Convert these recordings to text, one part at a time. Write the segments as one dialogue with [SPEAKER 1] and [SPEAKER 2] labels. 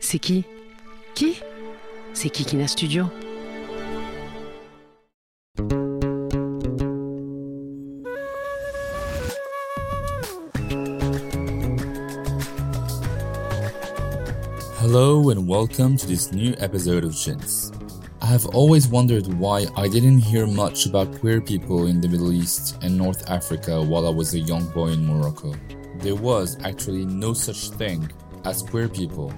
[SPEAKER 1] C'est qui Qui C'est Kikina Studio.
[SPEAKER 2] Hello and welcome to this new episode of Jins. I have always wondered why I didn't hear much about queer people in the Middle East and North Africa while I was a young boy in Morocco. There was actually no such thing as queer people,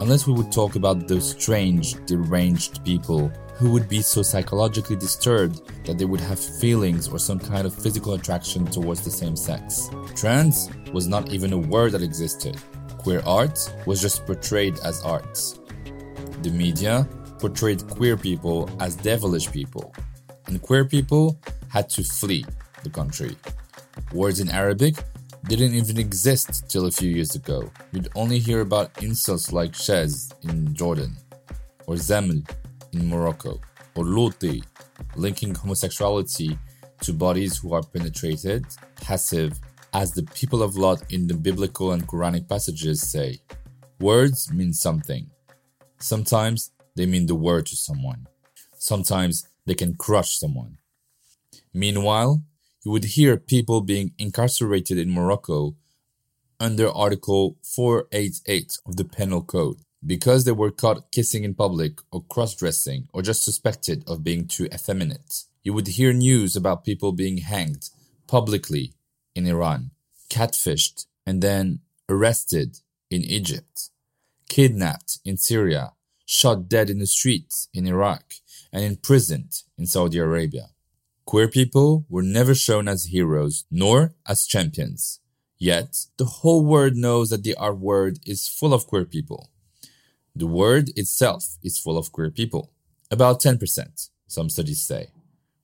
[SPEAKER 2] unless we would talk about those strange, deranged people who would be so psychologically disturbed that they would have feelings or some kind of physical attraction towards the same sex. Trans was not even a word that existed. Queer art was just portrayed as arts. The media portrayed queer people as devilish people, and queer people had to flee the country. Words in Arabic didn't even exist till a few years ago. You'd only hear about insults like Shaz in Jordan, or Zeml in Morocco, or Luti, linking homosexuality to bodies who are penetrated, passive, as the people of Lot in the biblical and Quranic passages say. Words mean something. Sometimes they mean the word to someone. Sometimes they can crush someone. Meanwhile, you would hear people being incarcerated in Morocco under Article 488 of the Penal Code because they were caught kissing in public or cross dressing or just suspected of being too effeminate. You would hear news about people being hanged publicly in Iran, catfished and then arrested in Egypt, kidnapped in Syria, shot dead in the streets in Iraq, and imprisoned in Saudi Arabia. Queer people were never shown as heroes nor as champions. Yet, the whole world knows that the art world is full of queer people. The world itself is full of queer people. About 10%, some studies say.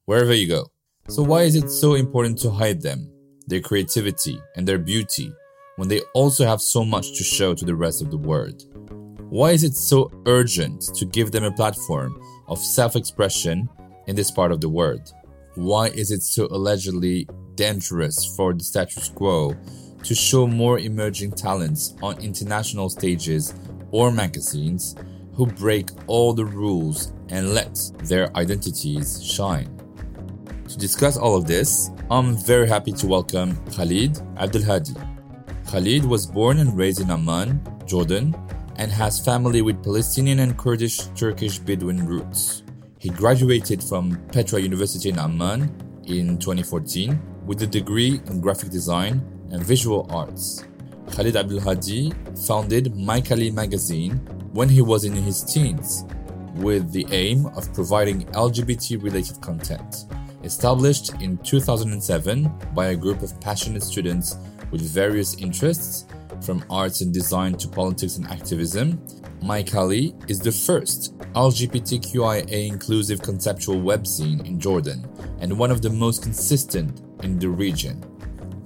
[SPEAKER 2] Wherever you go. So why is it so important to hide them, their creativity, and their beauty, when they also have so much to show to the rest of the world? Why is it so urgent to give them a platform of self expression in this part of the world? Why is it so allegedly dangerous for the status quo to show more emerging talents on international stages or magazines who break all the rules and let their identities shine? To discuss all of this, I'm very happy to welcome Khalid Abdelhadi. Khalid was born and raised in Amman, Jordan, and has family with Palestinian and Kurdish Turkish Bedouin roots. He graduated from Petra University in Amman in 2014 with a degree in graphic design and visual arts. Khalid Abdelhadi founded MyKali magazine when he was in his teens with the aim of providing LGBT related content. Established in 2007 by a group of passionate students with various interests, from arts and design to politics and activism, MyKali is the first LGBTQIA inclusive conceptual web scene in Jordan and one of the most consistent in the region.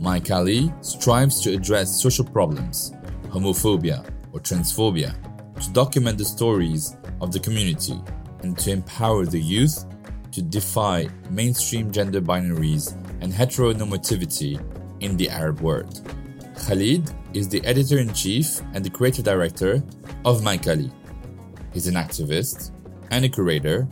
[SPEAKER 2] MyKali strives to address social problems, homophobia or transphobia, to document the stories of the community, and to empower the youth to defy mainstream gender binaries and heteronormativity in the Arab world. Khalid is the editor in chief and the creative director of MyKali. He's an activist and a curator,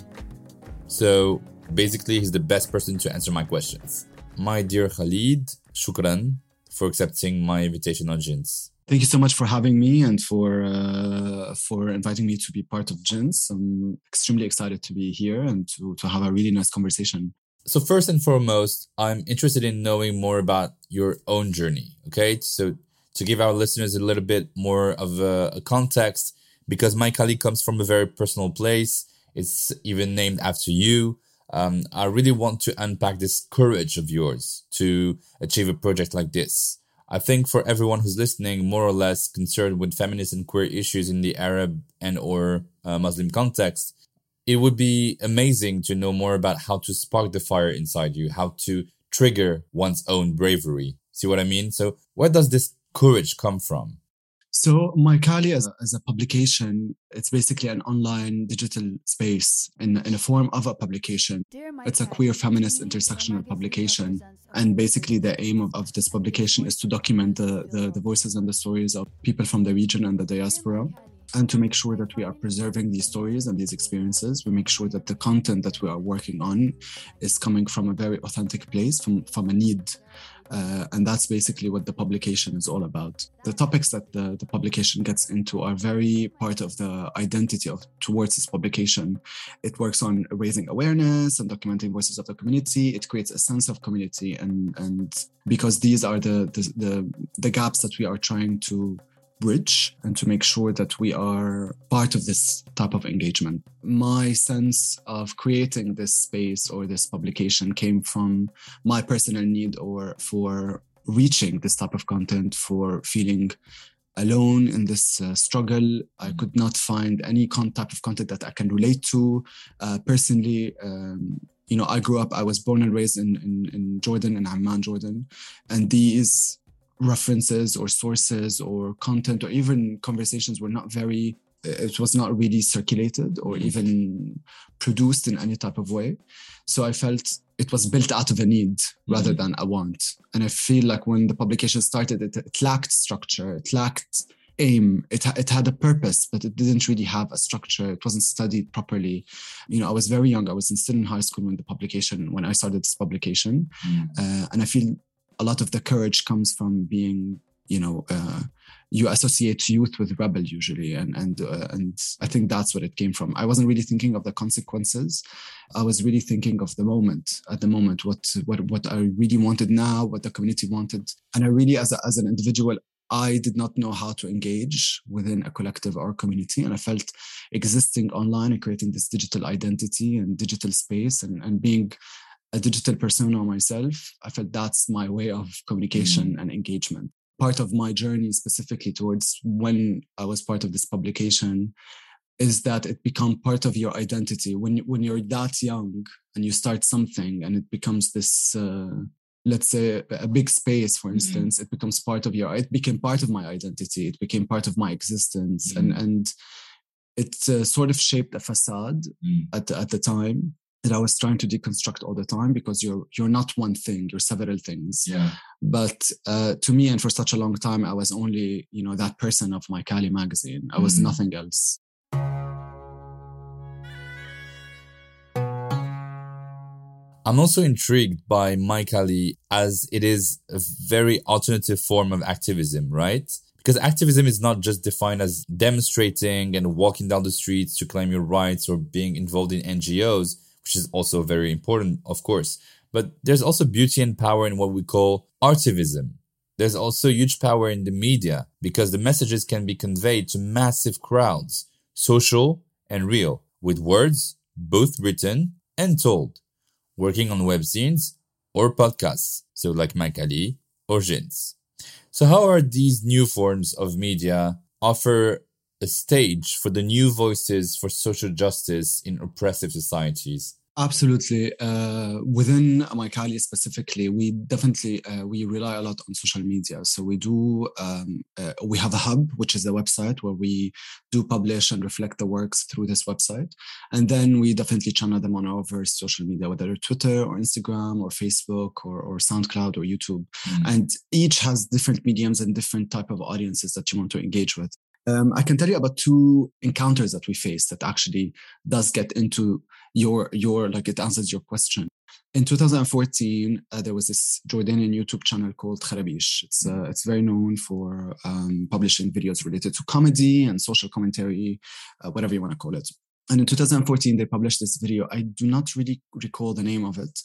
[SPEAKER 2] so basically, he's the best person to answer my questions. My dear Khalid, shukran for accepting my invitation on Jins.
[SPEAKER 3] Thank you so much for having me and for uh, for inviting me to be part of Jins. I'm extremely excited to be here and to, to have a really nice conversation.
[SPEAKER 2] So first and foremost, I'm interested in knowing more about your own journey. Okay, so to give our listeners a little bit more of a, a context, because MyKali comes from a very personal place. It's even named after you. Um, I really want to unpack this courage of yours to achieve a project like this. I think for everyone who's listening, more or less concerned with feminist and queer issues in the Arab and or uh, Muslim context, it would be amazing to know more about how to spark the fire inside you, how to trigger one's own bravery. See what I mean? So where does this courage come from?
[SPEAKER 3] So My Kali as a, as a publication, it's basically an online digital space in, in a form of a publication. It's a queer feminist intersectional publication. And basically the aim of, of this publication is to document the, the, the voices and the stories of people from the region and the diaspora and to make sure that we are preserving these stories and these experiences we make sure that the content that we are working on is coming from a very authentic place from from a need uh, and that's basically what the publication is all about. The topics that the, the publication gets into are very part of the identity of towards this publication. It works on raising awareness and documenting voices of the community. It creates a sense of community and and because these are the the, the, the gaps that we are trying to bridge and to make sure that we are part of this type of engagement. My sense of creating this space or this publication came from my personal need or for reaching this type of content, for feeling alone in this uh, struggle. I could not find any con- type of content that I can relate to. Uh, personally, um, you know, I grew up, I was born and raised in, in, in Jordan, in Amman, Jordan. And these references or sources or content or even conversations were not very it was not really circulated or mm-hmm. even produced in any type of way. So i felt it was built out of a need mm-hmm. rather than a want. And i feel like when the publication started it, it lacked structure it lacked aim. It, it had a purpose but it didn't really have a structure. It wasn't studied properly. You know i was very young. I was still in high school when the publication when i started this publication. Mm. uh, and i feel a lot of the courage comes from being you know uh, you associate youth with rebel usually. And and uh, and i think that's what it came from. I wasn't really thinking of the consequences. I was really thinking of the moment at the moment what what what i really wanted now what the community wanted. And i really as, a, as an individual I did not know how to engage within a collective or community. And I felt existing online and creating this digital identity and digital space and, and being a digital persona myself, I felt that's my way of communication mm and engagement. Part of my journey specifically towards when I was part of this publication is that it become part of your identity when when you're that young and you start something and it becomes this uh, let's say a big space for mm-hmm. instance mm it becomes part of your it became part of my identity it became part of my existence mm and and it uh, sort of shaped a facade mm. at the, at the time that I was trying to deconstruct all the time because you're you're not one thing, you're several things.
[SPEAKER 2] Yeah.
[SPEAKER 3] But uh, to me, and for such a long time, I was only you know that person of my Kali magazine. I was mm. nothing else.
[SPEAKER 2] I'm also intrigued by My Kali as it is a very alternative form of activism, right? Because activism is not just defined as demonstrating and walking down the streets to claim your rights or being involved in NGOs which is also very important, of course. But there's also beauty and power in what we call artivism. There's also huge power in the media because the messages can be conveyed to massive crowds, social and real, with words, both written and told, working on webzines or podcasts, so like My Kali or Jins. So how are these new forms of media offer a stage for the new voices for social justice in oppressive societies?
[SPEAKER 3] Absolutely. Uh, within My Kali specifically, we definitely uh, we rely a lot on social media. So we do um, uh, we have a hub, which is a website where we do publish and reflect the works through this website, and then we definitely channel them on our social media, whether Twitter or Instagram or Facebook or, or SoundCloud or YouTube, mm-hmm. and each has different mediums and different type of audiences that you want to engage with. Um, I can tell you about two encounters that we faced that actually does get into your your like it answers your question. In 2014, uh, there was this Jordanian YouTube channel called Kharabeesh. It's uh, it's very known for um, publishing videos related to comedy and social commentary, uh, whatever you want to call it. And in 2014, they published this video. I do not really recall the name of it,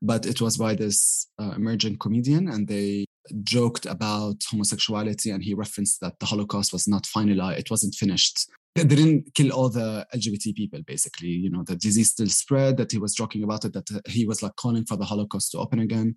[SPEAKER 3] but it was by this uh, emerging comedian, and they joked about homosexuality and he referenced that the Holocaust was not finalized, it wasn't finished they didn't kill all the LGBT people, basically. You know, the disease still spread, that he was joking about it, that uh, he was like calling for the Holocaust to open again.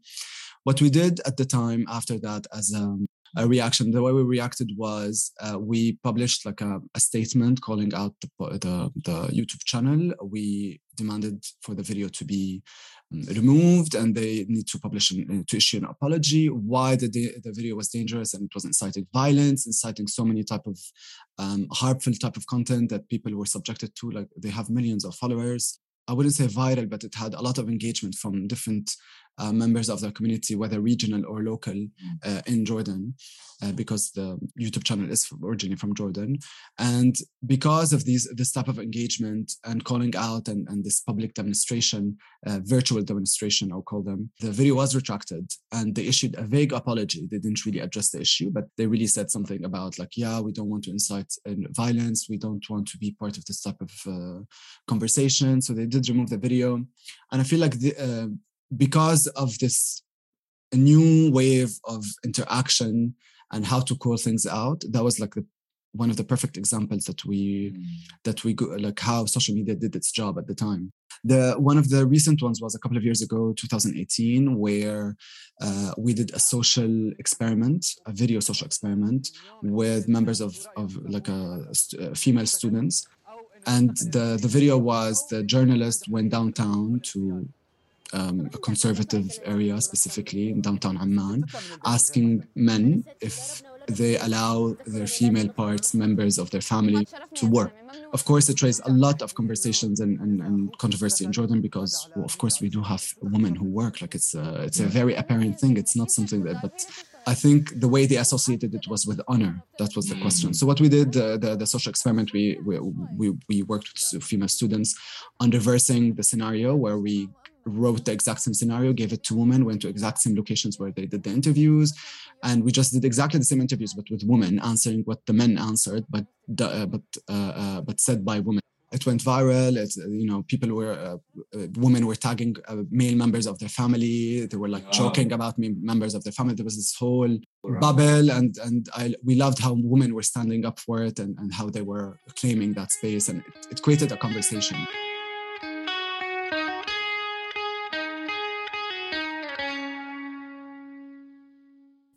[SPEAKER 3] What we did at the time after that as um, a reaction, the way we reacted was uh, we published like a, a, statement calling out the, the, the YouTube channel. We demanded for the video to be removed and they need to publish an, uh, to issue an apology. Why the, the video was dangerous and it was inciting violence inciting so many type of um, harmful type of content that people were subjected to like they have millions of followers. I wouldn't say viral but it had a lot of engagement from different uh, members of the community, whether regional or local, mm. uh, in Jordan, uh, because the YouTube channel is originally from Jordan. And because of these this type of engagement and calling out and, and this public demonstration, uh, virtual demonstration, I'll call them, the video was retracted and they issued a vague apology. They didn't really address the issue, but they really said something about like, yeah, we don't want to incite violence. We don't want to be part of this type of uh, conversation. So they did remove the video. And I feel like the, uh, because of this new wave of interaction and how to call things out that was like the one of the perfect examples that we mm. that we go, like how social media did its job at the time the one of the recent ones was a couple of years ago 2018 where uh, we did a social experiment a video social experiment with members of of like a, a female students and the the video was the journalist went downtown to um, a conservative area, specifically in downtown Amman, asking men if they allow their female parts, members of their family, to work. Of course, it raised a lot of conversations and, and, and controversy in Jordan because, well, of course, we do have women who work. Like it's a, it's a very apparent thing. It's not something that, but I think the way they associated it was with honor. That was the question. So what we did, uh, the, the social experiment, we, we, we, we worked with female students on reversing the scenario where we wrote the exact same scenario, gave it to women, went to exact same locations where they did the interviews, and we just did exactly the same interviews, but with women answering what the men answered, but uh, but uh, uh, but said by women. It went viral. It, you know, people were, uh, uh, women were tagging uh, male members of their family. They were like wow. joking about me, members of their family. There was this whole right. bubble, and and I we loved how women were standing up for it and, and how they were claiming that space, and it, it created a conversation.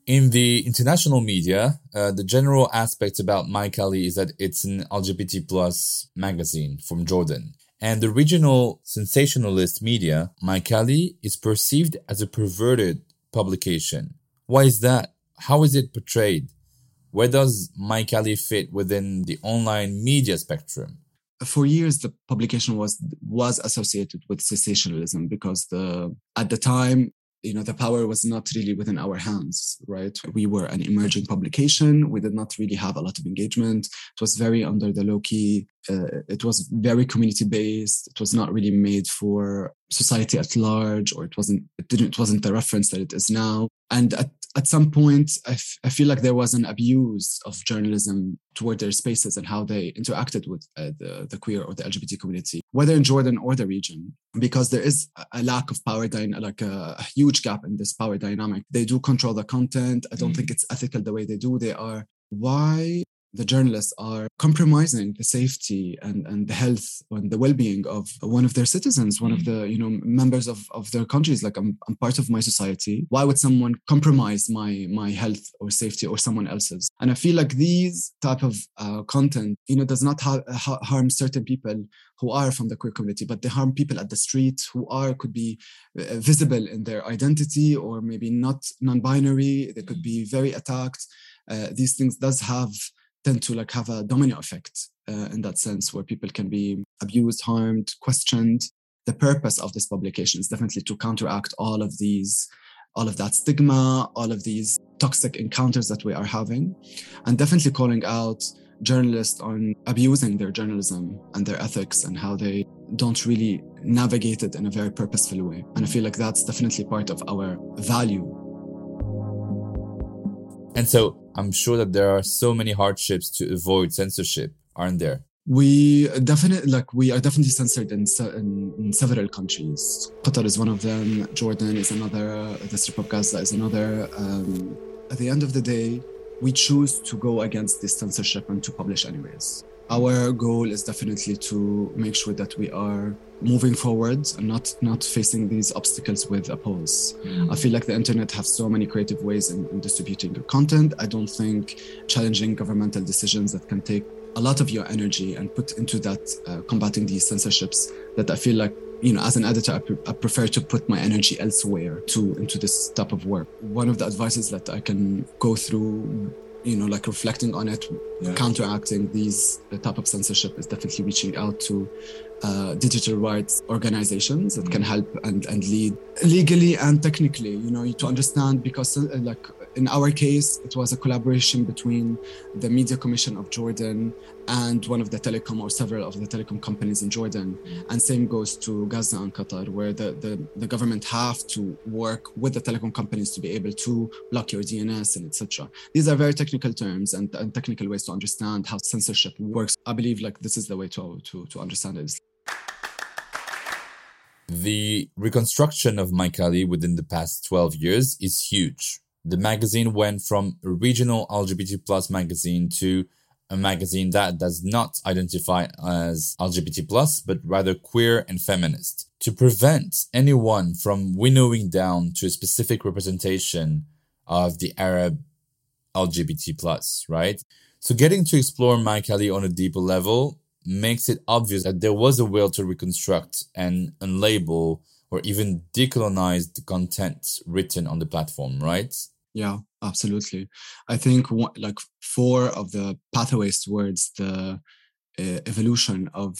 [SPEAKER 2] In the international media, uh, the general aspect about MyKali is that it's an LGBT plus magazine from Jordan. And the regional sensationalist media, MyKali, is perceived as a perverted publication. Why is that? How is it portrayed? Where does MyKali fit within the online media spectrum?
[SPEAKER 3] for years the publication was was associated with sensationalism because the at the time you know the power was not really within our hands right? We were an emerging publication. We did not really have a lot of engagement. It was very under the low key uh, it was very community based. It was not really made for society at large or it wasn't it didn't it wasn't the reference that it is now. And at at some point, I, f- I feel like there was an abuse of journalism toward their spaces and how they interacted with uh, the, the queer or the LGBT community, whether in Jordan or the region, because there is a lack of power, dy- like a, a, huge gap in this power dynamic. They do control the content. I don't mm. think it's ethical the way they do. They are. Why the journalists are compromising the safety and, and the health and the well-being of one of their citizens one mm. of the you know members of, of their countries. Like I'm, I'm part of my society. Why would someone compromise my my health or safety or someone else's? And i feel like these type of uh, content you know does not ha- ha- harm certain people who are from the queer community but they harm people at the street who are could be uh, visible in their identity or maybe not non-binary. They could be very attacked. Uh, these things does have tend to like have a domino effect uh, in that sense where people can be abused harmed questioned. The purpose of this publication is definitely to counteract all of these all of that stigma all of these toxic encounters that we are having and definitely calling out journalists on abusing their journalism and their ethics and how they don't really navigate it in a very purposeful way and i feel like that's definitely part of our value.
[SPEAKER 2] And so I'm sure that there are so many hardships to avoid censorship, aren't there?
[SPEAKER 3] We definitely like we are definitely censored in, in, in, several countries. Qatar is one of them. Jordan is another. The Strip of Gaza is another. Um, at the end of the day, we choose to go against this censorship and to publish anyways. Our goal is definitely to make sure that we are moving forward and not not facing these obstacles with a pause. Mm. I feel like the internet has so many creative ways in, in distributing your content. I don't think challenging governmental decisions that can take a lot of your energy and put into that uh, combating these censorships that I feel like you know as an editor I, pre- I, prefer to put my energy elsewhere to into this type of work one of the advices that i can go through you know like reflecting on it yeah. counteracting these the type of censorship is definitely reaching out to uh, digital rights organizations that mm-hmm. can help and, and lead legally and technically you know to understand because uh, like in our case, it was a collaboration between the Media Commission of Jordan and one of the telecom or several of the telecom companies in Jordan. And same goes to Gaza and Qatar, where the, the, the government have to work with the telecom companies to be able to block your DNS and etc. These are very technical terms and, and technical ways to understand how censorship works. I believe like this is the way to, to, to understand it.
[SPEAKER 2] The reconstruction of MyKali within the past 12 years is huge the magazine went from a regional LGBT plus magazine to a magazine that does not identify as LGBT plus, but rather queer and feminist. To prevent anyone from winnowing down to a specific representation of the Arab LGBT plus, right? So getting to explore MyKali on a deeper level makes it obvious that there was a will to reconstruct and unlabel or even decolonize the content written on the platform, right?
[SPEAKER 3] Yeah, absolutely. I think one, like four of the pathways towards the uh, evolution of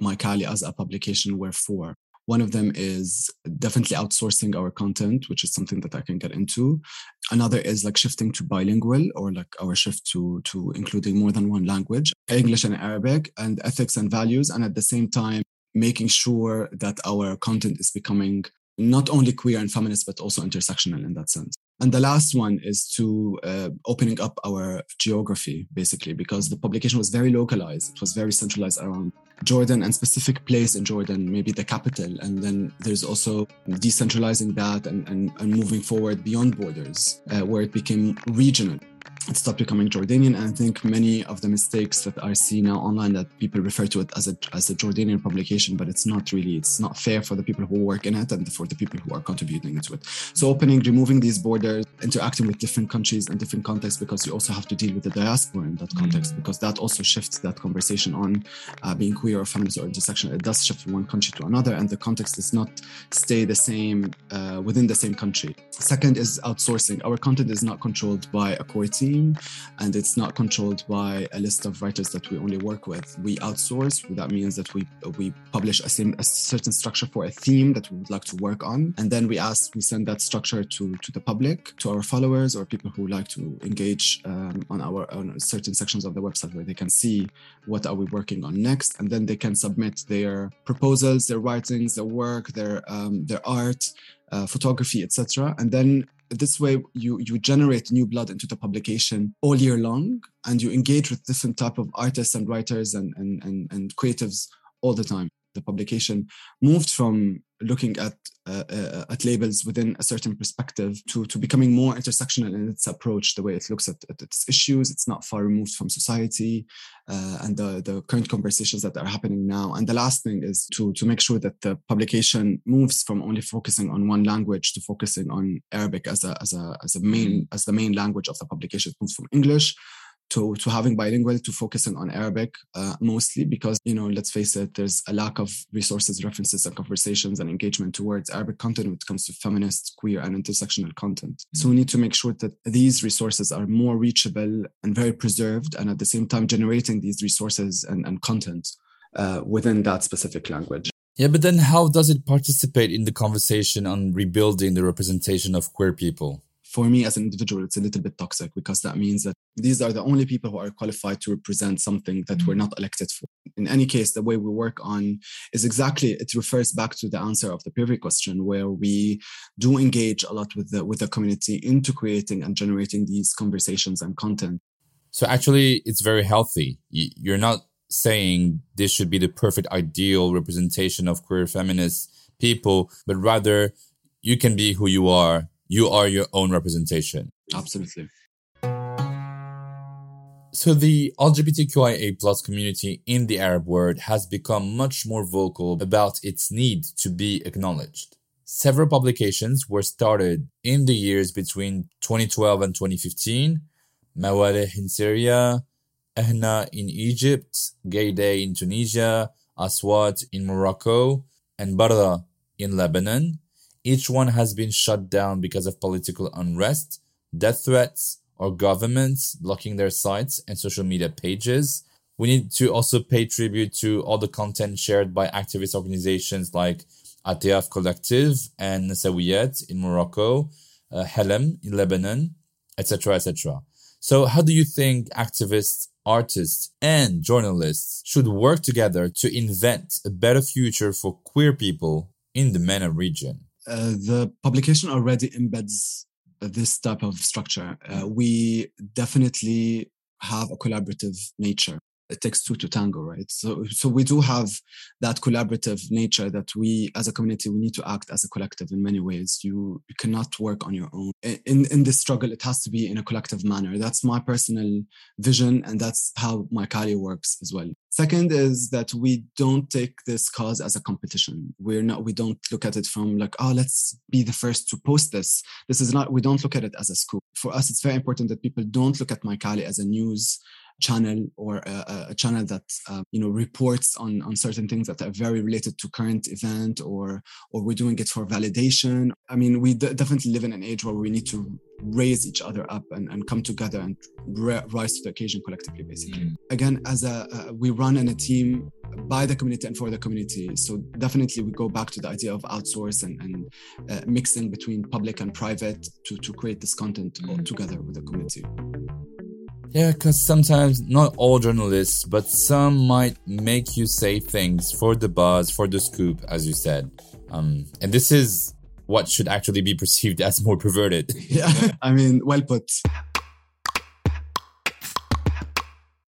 [SPEAKER 3] MyKali as a publication were four. One of them is definitely outsourcing our content, which is something that I can get into. Another is like shifting to bilingual or like our shift to to including more than one language, English and Arabic, and ethics and values, and at the same time making sure that our content is becoming not only queer and feminist but also intersectional in that sense. And the last one is to uh, opening up our geography, basically, because the publication was very localized. It was very centralized around Jordan and specific place in Jordan, maybe the capital. And then there's also decentralizing that and, and, and moving forward beyond borders, uh, where it became regional it stopped becoming Jordanian. And I think many of the mistakes that I see now online that people refer to it as a as a Jordanian publication, but it's not really. It's not fair for the people who work in it and for the people who are contributing to it. So opening, removing these borders, interacting with different countries and different contexts, because you also have to deal with the diaspora in that context, because that also shifts that conversation on uh, being queer or feminist or intersectional. It does shift from one country to another, and the context does not stay the same uh, within the same country. Second is outsourcing. Our content is not controlled by a core team and it's not controlled by a list of writers that we only work with. We outsource. That means that we we publish a, sim, a certain structure for a theme that we would like to work on, and then we ask we send that structure to to the public, to our followers or people who like to engage um, on our on certain sections of the website where they can see what are we working on next, and then they can submit their proposals, their writings, their work, their um, their art. Uh, photography, etc. And then this way you you generate new blood into the publication all year long and you engage with different type of artists and writers and and and, and creatives all the time the publication moved from looking at uh, uh, at labels within a certain perspective to to becoming more intersectional in its approach the way it looks at, at its issues. It's not far removed from society uh, and the the current conversations that are happening now. And the last thing is to to make sure that the publication moves from only focusing on one language to focusing on arabic as a as a as a main as the main language of the publication. It moves from english to, to having bilingual to focusing on Arabic uh, mostly because, you know, let's face it, there's a lack of resources, references, and conversations and engagement towards Arabic content when it comes to feminist, queer, and intersectional content. Mm-hmm. So we need to make sure that these resources are more reachable and very preserved, and at the same time, generating these resources and, and content uh, within that specific language.
[SPEAKER 2] Yeah, but then how does it participate in the conversation on rebuilding the representation of queer people?
[SPEAKER 3] For me as an individual, it's a little bit toxic because that means that these are the only people who are qualified to represent something that we're mm-hmm. not elected for. In any case, the way we work on is exactly it refers back to the answer of the previous question, where we do engage a lot with the with the community into creating and generating these conversations and content.
[SPEAKER 2] So actually, it's very healthy. You're not saying this should be the perfect ideal representation of queer feminist people, but rather you can be who you are you are your own representation.
[SPEAKER 3] Absolutely.
[SPEAKER 2] So the LGBTQIA plus community in the Arab world has become much more vocal about its need to be acknowledged. Several publications were started in the years between 2012 and 2015. Mawalih in Syria, Ehna in Egypt, Gay Day in Tunisia, Aswat in Morocco, and Barra in Lebanon. Each one has been shut down because of political unrest, death threats, or governments blocking their sites and social media pages. We need to also pay tribute to all the content shared by activist organizations like Atiaf Collective and Nasawiyat in Morocco, uh, Helem in Lebanon, etc., etc. So, how do you think activists, artists, and journalists should work together to invent a better future for queer people in the MENA region?
[SPEAKER 3] Uh, the publication already embeds this type of structure. Uh, we definitely have a collaborative nature it takes two to tango, right? So, so we do have that collaborative nature that we, as a community, we need to act as a collective in many ways. You, you cannot work on your own. In in this struggle, it has to be in a collective manner. That's my personal vision, and that's how my Kali works as well. Second is that we don't take this cause as a competition. We're not. We don't look at it from like, oh, let's be the first to post this. This is not. We don't look at it as a scoop. For us, it's very important that people don't look at my Kali as a news channel or a, a channel that uh, you know reports on on certain things that are very related to current event or or we're doing it for validation i mean we d- definitely live in an age where we need to raise each other up and, and come together and rise to the occasion collectively basically mm. again as a uh, we run in a team by the community and for the community so definitely we go back to the idea of outsource and, and uh, mixing between public and private to to create this content mm. together with the community
[SPEAKER 2] yeah, because sometimes not all journalists, but some might make you say things for the buzz, for the scoop, as you said. Um, and this is what should actually be perceived as more perverted.
[SPEAKER 3] Yeah, I mean, well put.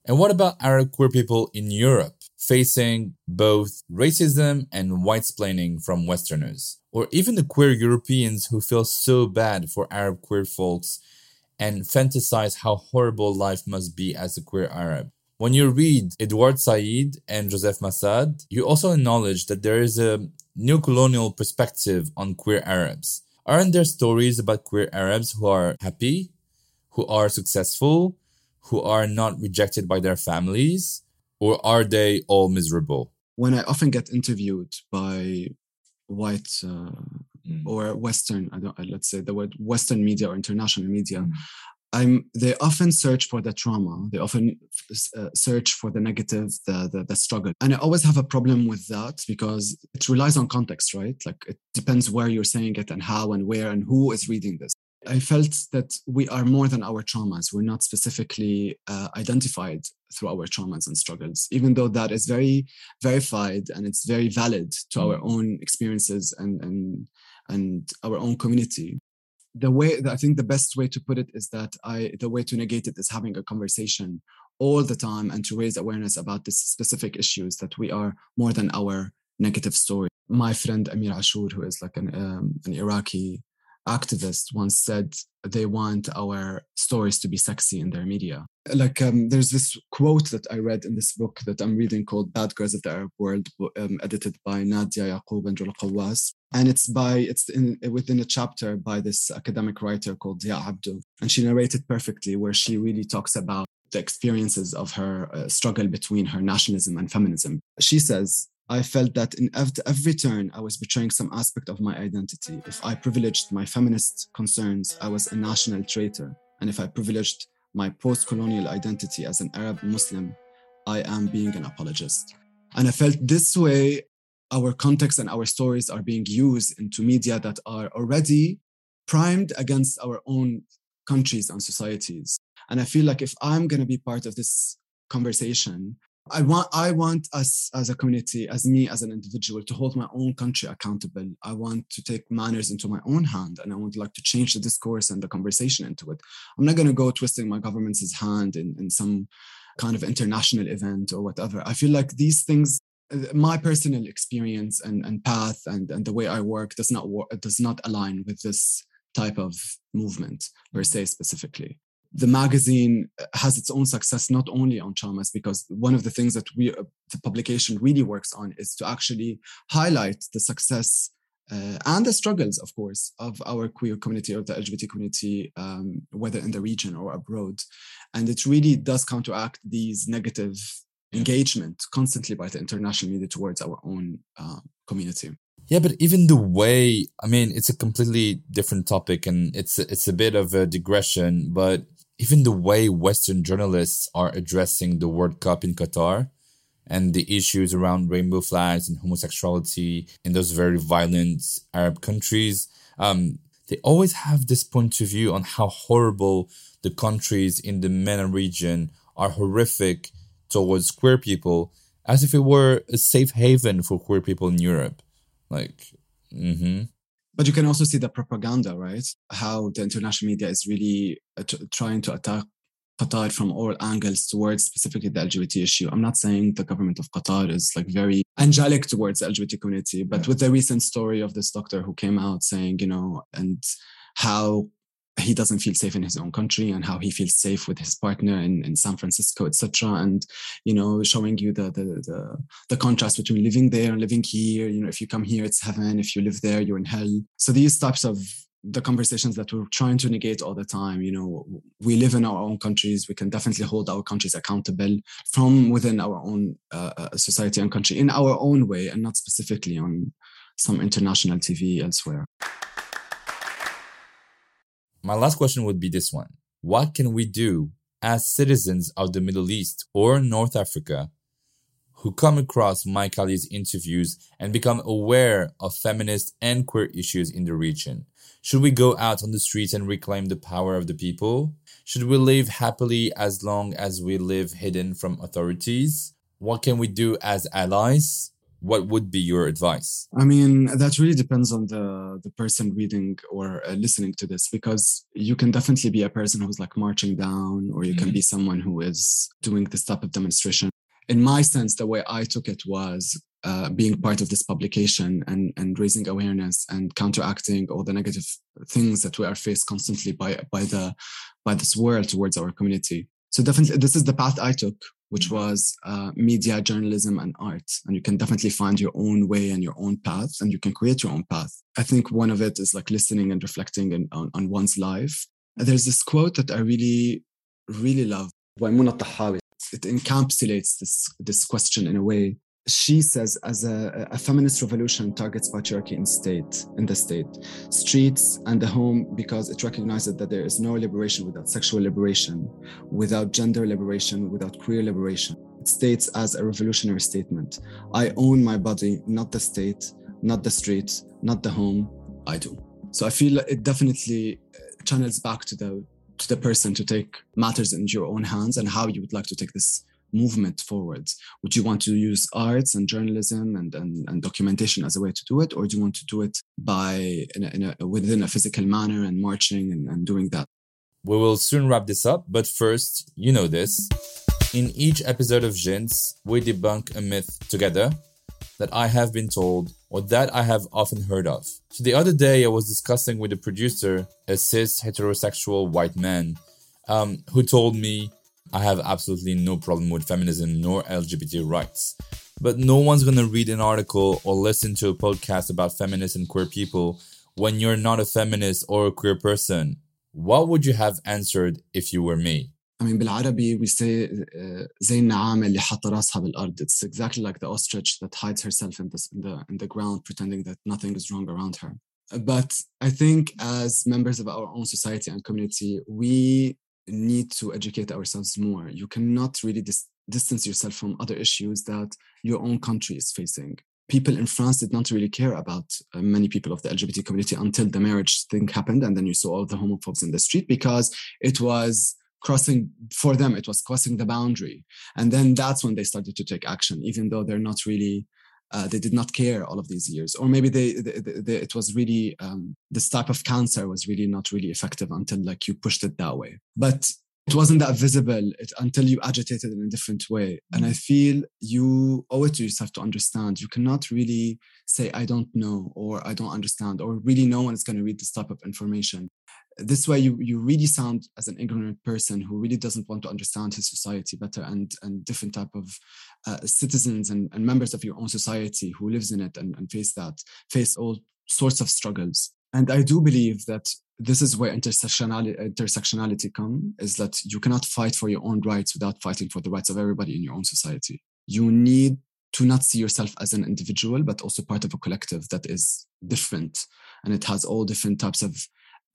[SPEAKER 2] And what about Arab queer people in Europe facing both racism and white-splaining from Westerners? Or even the queer Europeans who feel so bad for Arab queer folks and fantasize how horrible life must be as a queer Arab. When you read Edward Said and Joseph Massad, you also acknowledge that there is a new colonial perspective on queer Arabs. Aren't there stories about queer Arabs who are happy, who are successful, who are not rejected by their families, or are they all miserable?
[SPEAKER 3] When I often get interviewed by white uh, mm. or Western, I don't, let's say the word Western media or international media, mm. I'm, they often search for the trauma. They often uh, search for the negative, the, the, the struggle, and I always have a problem with that because it relies on context, right? Like it depends where you're saying it and how and where and who is reading this. I felt that we are more than our traumas. We're not specifically uh, identified through our traumas and struggles, even though that is very verified and it's very valid to our mm. own experiences and and and our own community. The way that I think the best way to put it is that I the way to negate it is having a conversation all the time and to raise awareness about these specific issues that we are more than our negative story. My friend Amir Ashour, who is like an um, an Iraqi activist once said they want our stories to be sexy in their media. Like um, there's this quote that I read in this book that I'm reading called Bad Girls of the Arab World, um, edited by Nadia Yaqub and Rula Quawas. And it's by it's in, within a chapter by this academic writer called Diya Abdo, and she narrated perfectly where she really talks about the experiences of her uh, struggle between her nationalism and feminism. She says, I felt that in every turn, I was betraying some aspect of my identity. If I privileged my feminist concerns, I was a national traitor. And if I privileged my post colonial identity as an Arab Muslim, I am being an apologist. And I felt this way, our context and our stories are being used into media that are already primed against our own countries and societies. And I feel like if I'm going to be part of this conversation, I want I want us as a community, as me as an individual, to hold my own country accountable. I want to take manners into my own hand, and I would like to change the discourse and the conversation into it. I'm not going to go twisting my government's hand in, in some kind of international event or whatever. I feel like these things, uh, my personal experience and, and path and, and the way I work does not work, does not align with this type of movement per se specifically the magazine has its own success not only on traumas because one of the things that we uh, the publication really works on is to actually highlight the success uh, and the struggles, of course, of our queer community or the LGBT community, um, whether in the region or abroad. And it really does counteract these negative engagement constantly by the international media towards our own uh, community.
[SPEAKER 2] Yeah, but even the way, I mean, it's a completely different topic and it's it's a bit of a digression, but even the way Western journalists are addressing the World Cup in Qatar and the issues around rainbow flags and homosexuality in those very violent Arab countries, um, they always have this point of view on how horrible the countries in the MENA region are horrific towards queer people, as if it were a safe haven for queer people in Europe. Like, mm-hmm.
[SPEAKER 3] But you can also see the propaganda, right? How the international media is really uh, trying to attack Qatar from all angles towards specifically the LGBT issue. I'm not saying the government of Qatar is like very angelic towards the LGBT community, but with the recent story of this doctor who came out saying, you know, and how he doesn't feel safe in his own country and how he feels safe with his partner in, in San Francisco, etc. And you know, showing you the, the the the contrast between living there and living here. You know, if you come here, it's heaven. If you live there, you're in hell. So these types of the conversations that we're trying to negate all the time. You know, we live in our own countries. We can definitely hold our countries accountable from within our own uh, uh society and country in our own way, and not specifically on some international TV elsewhere.
[SPEAKER 2] My last question would be this one. What can we do as citizens of the Middle East or North Africa who come across MyKali's interviews and become aware of feminist and queer issues in the region? Should we go out on the streets and reclaim the power of the people? Should we live happily as long as we live hidden from authorities? What can we do as allies? What would be your advice?
[SPEAKER 3] I mean that really depends on the the person reading or uh, listening to this because you can definitely be a person who's like marching down or you mm-hmm. can be someone who is doing this type of demonstration. In my sense the way i took it was uh, being part of this publication and and raising awareness and counteracting all the negative things that we are faced constantly by by the by this world towards our community. So definitely this is the path i took which was uh, media, journalism, and art. And you can definitely find your own way and your own path, and you can create your own path. I think one of it is like listening and reflecting in, on, on one's life. There's this quote that I really, really love. It encapsulates this, this question in a way she says as a, a, feminist revolution targets patriarchy in state in the state streets and the home because it recognizes that there is no liberation without sexual liberation without gender liberation without queer liberation. It states as a revolutionary statement i own my body not the state not the street not the home i do. So i feel it definitely uh, channels back to the to the person to take matters into your own hands and how you would like to take this movement forward? Would you want to use arts and journalism and, and, and documentation as a way to do it, or do you want to do it by in a, in a, within a physical manner and marching and, and doing that?
[SPEAKER 2] We will soon wrap this up, but first, you know this. In each episode of Jins, we debunk a myth together that I have been told or that I have often heard of. So the other day, I was discussing with a producer, a cis heterosexual white man, um, who told me I have absolutely no problem with feminism nor LGBT rights. But no one's gonna read an article or listen to a podcast about feminists and queer people when you're not a feminist or a queer person. What would you have answered if you were me?
[SPEAKER 3] I mean, بالعربي we say uh, زي النعامة اللي حاطة راسها بالأرض. It's exactly like the ostrich that hides herself in, this, in, the, in the ground, pretending that nothing is wrong around her. But I think as members of our own society and community, we need to educate ourselves more. You cannot really dis- distance yourself from other issues that your own country is facing. People in France did not really care about uh, many people of the LGBT community until the marriage thing happened. And then you saw all the homophobes in the street because it was crossing, for them, it was crossing the boundary. And then that's when they started to take action, even though they're not really uh, they did not care all of these years. Or maybe they, they, they, they it was really um, this type of cancer was really not really effective until like you pushed it that way. But it wasn't that visible until you agitated in a different way. And I feel you owe it to yourself to understand. You cannot really say, I don't know, or I don't understand, or really no one is going to read this type of information. This way, you, you really sound as an ignorant person who really doesn't want to understand his society better and, and different type of uh, citizens and, and members of your own society who lives in it and, and face that, face all sorts of struggles. And I do believe that this is where intersectionality, intersectionality is that you cannot fight for your own rights without fighting for the rights of everybody in your own society. You need to not see yourself as an individual, but also part of a collective that is different and it has all different types of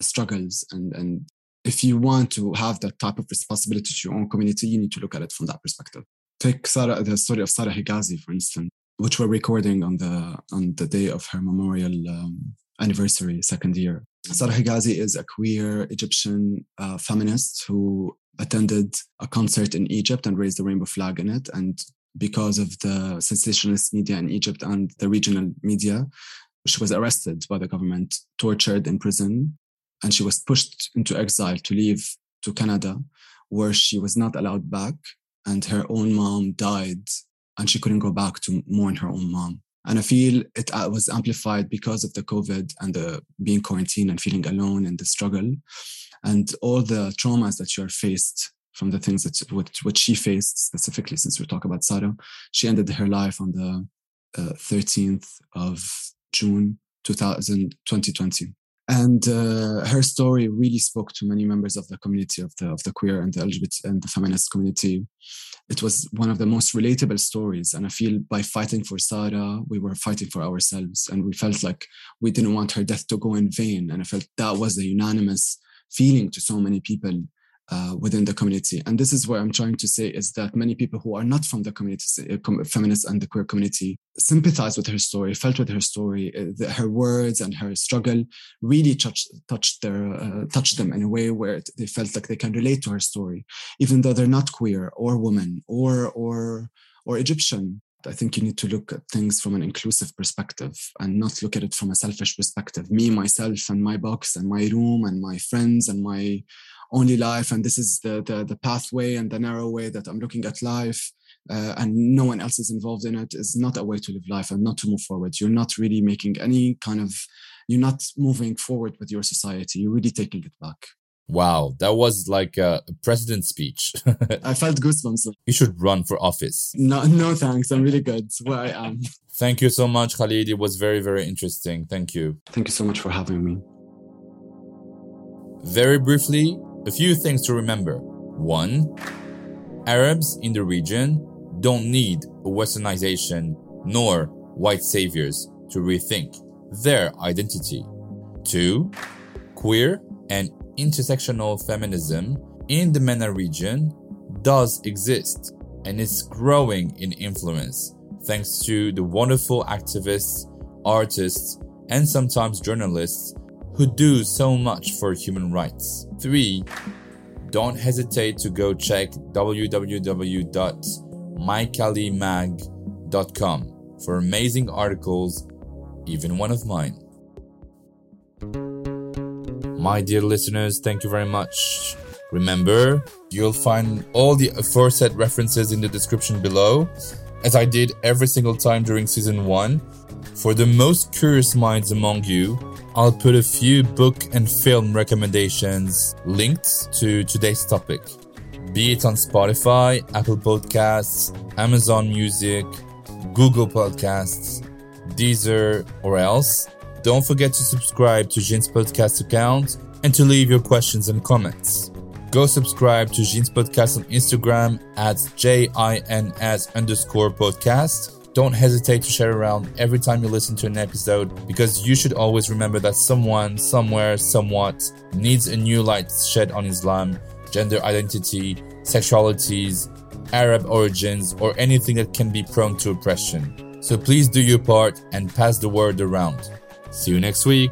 [SPEAKER 3] struggles. And, and if you want to have that type of responsibility to your own community, you need to look at it from that perspective. Take Sarah, the story of Sarah Hegazi, for instance, which we're recording on the on the day of her memorial um, anniversary, second year. Sarah is a queer Egyptian uh, feminist who attended a concert in Egypt and raised the rainbow flag in it. And because of the sensationalist media in Egypt and the regional media, she was arrested by the government, tortured in prison, and she was pushed into exile to leave to Canada, where she was not allowed back. And her own mom died, and she couldn't go back to mourn her own mom. And I feel it uh, was amplified because of the COVID and the being quarantined and feeling alone and the struggle and all the traumas that you're faced from the things that what, what she faced specifically since we talk about Sarah. She ended her life on the uh, 13th of June 2000, 2020 and uh, her story really spoke to many members of the community of the of the queer and the LGBT and the feminist community. It was one of the most relatable stories, and I feel by fighting for Sarah, we were fighting for ourselves, and we felt like we didn't want her death to go in vain, and I felt that was a unanimous feeling to so many people uh, within the community. And this is what I'm trying to say is that many people who are not from the community, uh, feminists and the queer community, sympathize with her story, felt with her story, uh, her words and her struggle really touched touched their uh, touched them in a way where they felt like they can relate to her story, even though they're not queer or woman or or or Egyptian. I think you need to look at things from an inclusive perspective and not look at it from a selfish perspective. Me, myself, and my box, and my room, and my friends, and my only life and this is the, the, the pathway and the narrow way that i'm looking at life uh, and no one else is involved in it is not a way to live life and not to move forward you're not really making any kind of you're not moving forward with your society you're really taking it back
[SPEAKER 2] Wow, that was like a president speech.
[SPEAKER 3] I felt goosebumps.
[SPEAKER 2] You should run for office.
[SPEAKER 3] No, no, thanks. I'm really good where I am.
[SPEAKER 2] Thank you so much, Khalid. It was very, very interesting. Thank you.
[SPEAKER 3] Thank you so much for having me.
[SPEAKER 2] Very briefly, a few things to remember. 1. Arabs in the region don't need westernization nor white saviors to rethink their identity. 2. Queer and intersectional feminism in the MENA region does exist and is growing in influence thanks to the wonderful activists, artists, and sometimes journalists who do so much for human rights. 3. Don't hesitate to go check www.mykalimag.com for amazing articles, even one of mine. My dear listeners, thank you very much. Remember, you'll find all the aforesaid references in the description below, as I did every single time during season 1. For the most curious minds among you, I'll put a few book and film recommendations linked to today's topic, be it on Spotify, Apple Podcasts, Amazon Music, Google Podcasts, Deezer, or else. Don't forget to subscribe to Jin's podcast account and to leave your questions and comments. Go subscribe to Jin's podcast on Instagram at J-I-N-S underscore podcast don't hesitate to share around every time you listen to an episode because you should always remember that someone, somewhere, somewhat needs a new light shed on Islam, gender identity, sexualities, Arab origins, or anything that can be prone to oppression. So please do your part and pass the word around. See you next week.